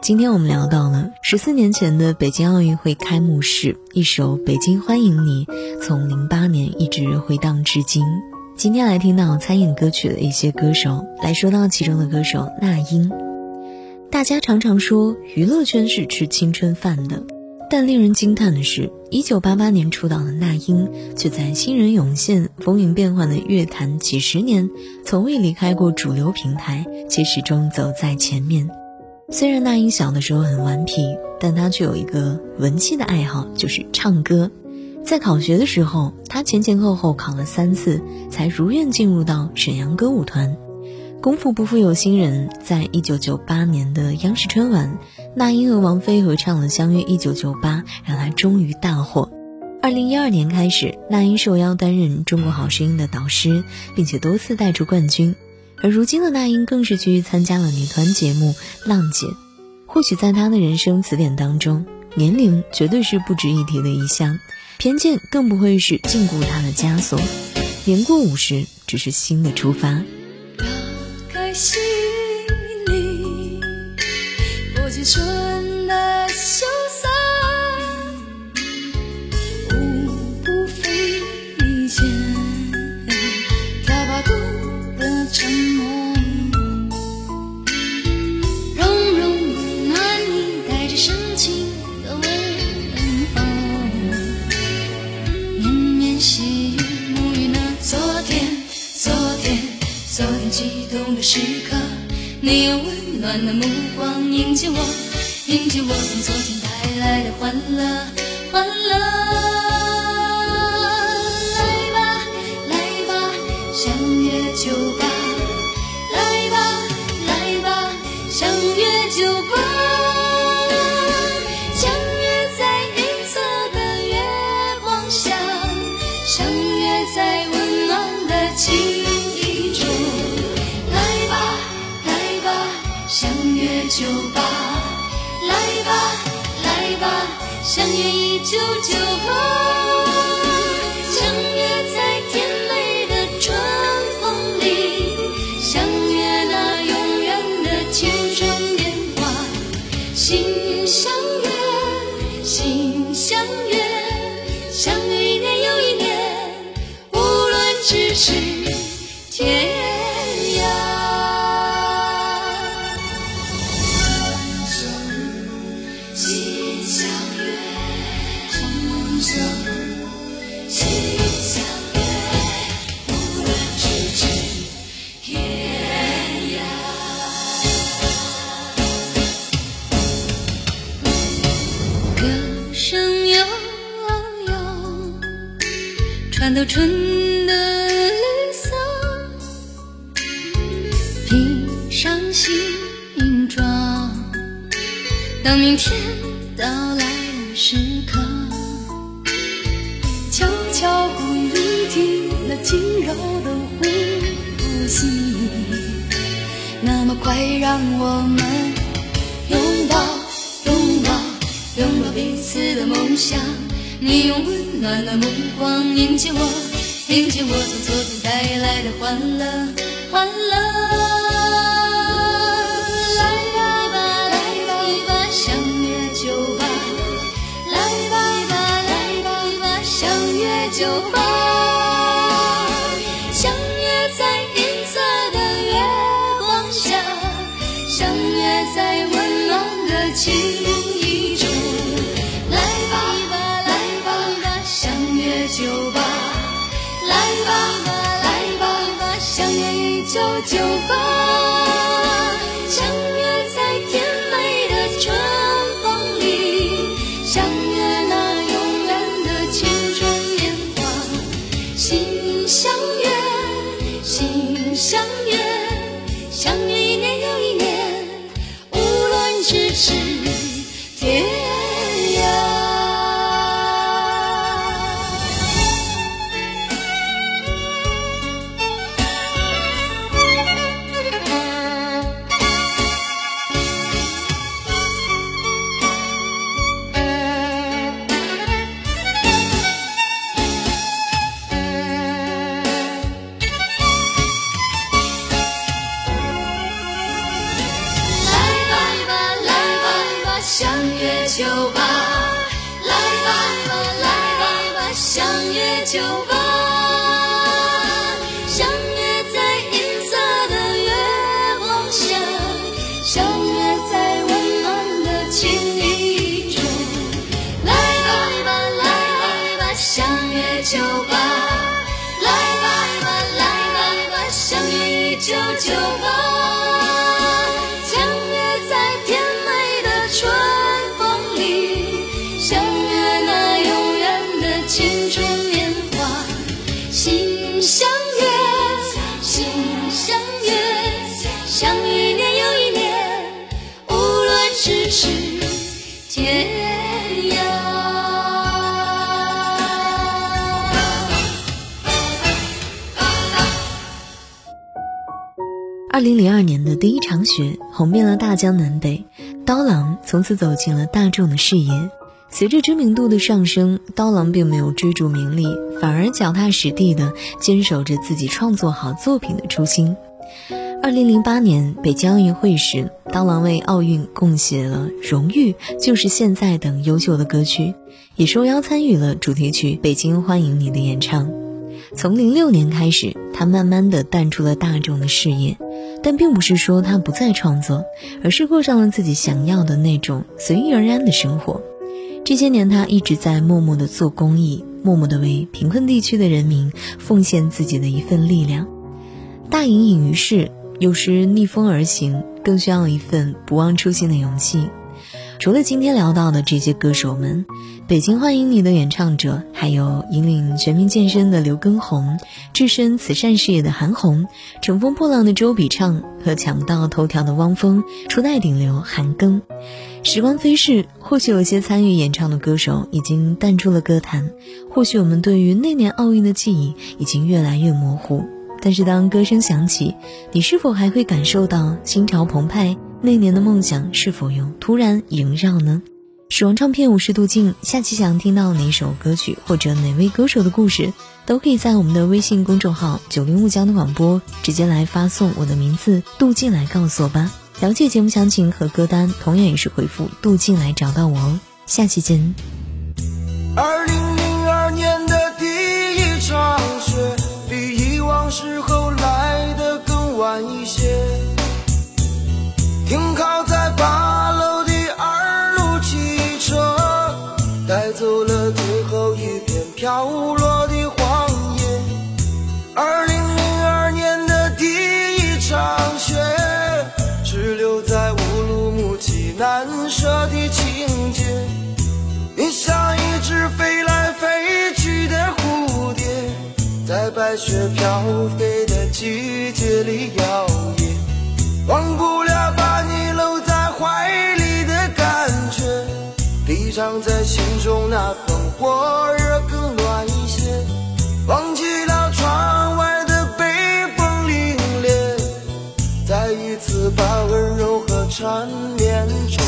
今天我们聊到了十四年前的北京奥运会开幕式，一首《北京欢迎你》从零八年一直回荡至今。今天来听到参演歌曲的一些歌手，来说到其中的歌手那英。大家常常说娱乐圈是吃青春饭的，但令人惊叹的是，一九八八年出道的那英，却在新人涌现、风云变幻的乐坛几十年，从未离开过主流平台，且始终走在前面。虽然那英小的时候很顽皮，但她却有一个文气的爱好，就是唱歌。在考学的时候，她前前后后考了三次，才如愿进入到沈阳歌舞团。功夫不负有心人，在一九九八年的央视春晚，那英和王菲合唱了《相约一九九八》，让她终于大火。二零一二年开始，那英受邀担任《中国好声音》的导师，并且多次带出冠军。而如今的那英更是去参加了女团节目《浪姐》，或许在她的人生词典当中，年龄绝对是不值一提的一项，偏见更不会是禁锢她的枷锁。年过五十，只是新的出发。打开心昨天激动的时刻，你用温暖的目光迎接我，迎接我从昨天带来的欢乐，欢乐。来吧，来吧，相约就。九九八。穿透春的绿色，披上新装。当明天到来的时刻，悄悄故意聆听那轻柔的呼吸，那么快让我们拥抱，拥抱，拥抱彼此的梦想。你用温暖的目光迎接我，迎接我从昨天带来的欢乐，欢乐。来吧吧，来吧吧，相约酒吧。来吧吧，来吧吧，相约酒吧。相约一九九八，酒吧，相约在银色的月光下，相约在温暖的情意中。来吧，来吧，相约酒吧，来吧，来吧，相约一九九八。相约在甜美的春风里，相约那永远的青春二零零二年的第一场雪红遍了大江南北，刀郎从此走进了大众的视野。随着知名度的上升，刀郎并没有追逐名利，反而脚踏实地地坚守着自己创作好作品的初心。二零零八年北京奥运会时，刀郎为奥运贡献了《荣誉》《就是现在》等优秀的歌曲，也受邀参与了主题曲《北京欢迎你》的演唱。从零六年开始，他慢慢的淡出了大众的视野，但并不是说他不再创作，而是过上了自己想要的那种随遇而安的生活。这些年，他一直在默默的做公益，默默的为贫困地区的人民奉献自己的一份力量。大隐隐于市，有时逆风而行，更需要一份不忘初心的勇气。除了今天聊到的这些歌手们，北京欢迎你的演唱者，还有引领全民健身的刘畊宏，置身慈善事业的韩红，乘风破浪的周笔畅和抢到头条的汪峰，初代顶流韩庚。时光飞逝，或许有些参与演唱的歌手已经淡出了歌坛，或许我们对于那年奥运的记忆已经越来越模糊。但是当歌声响起，你是否还会感受到心潮澎湃？那年的梦想是否又突然萦绕呢？死亡唱片五十度镜，下期想听到哪首歌曲或者哪位歌手的故事，都可以在我们的微信公众号“九零五江的广播”直接来发送我的名字“杜静”来告诉我吧。了解节目详情和歌单，同样也是回复“杜静”来找到我哦。下期见。二零在雪飘飞的季节里摇曳，忘不了把你搂在怀里的感觉，比藏在心中那份火热更暖一些，忘记了窗外的北风凛冽，再一次把温柔和缠绵重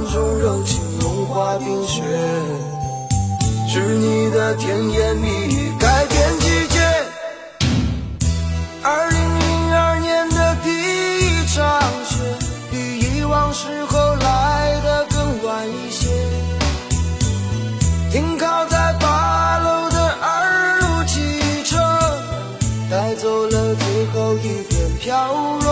万种柔情融化冰雪，是你的甜言蜜语改变季节。二零零二年的第一场雪，比以往时候来的更晚一些。停靠在八楼的二路汽车，带走了最后一片飘落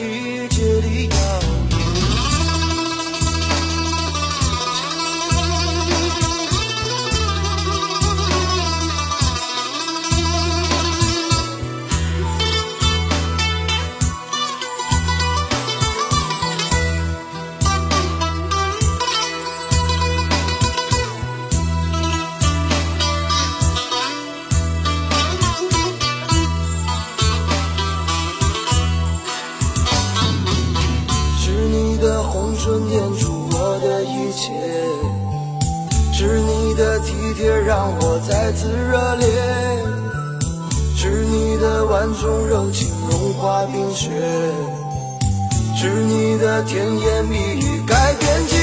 飞再次热烈，是你的万种柔情融化冰雪，是你的甜言蜜语改变。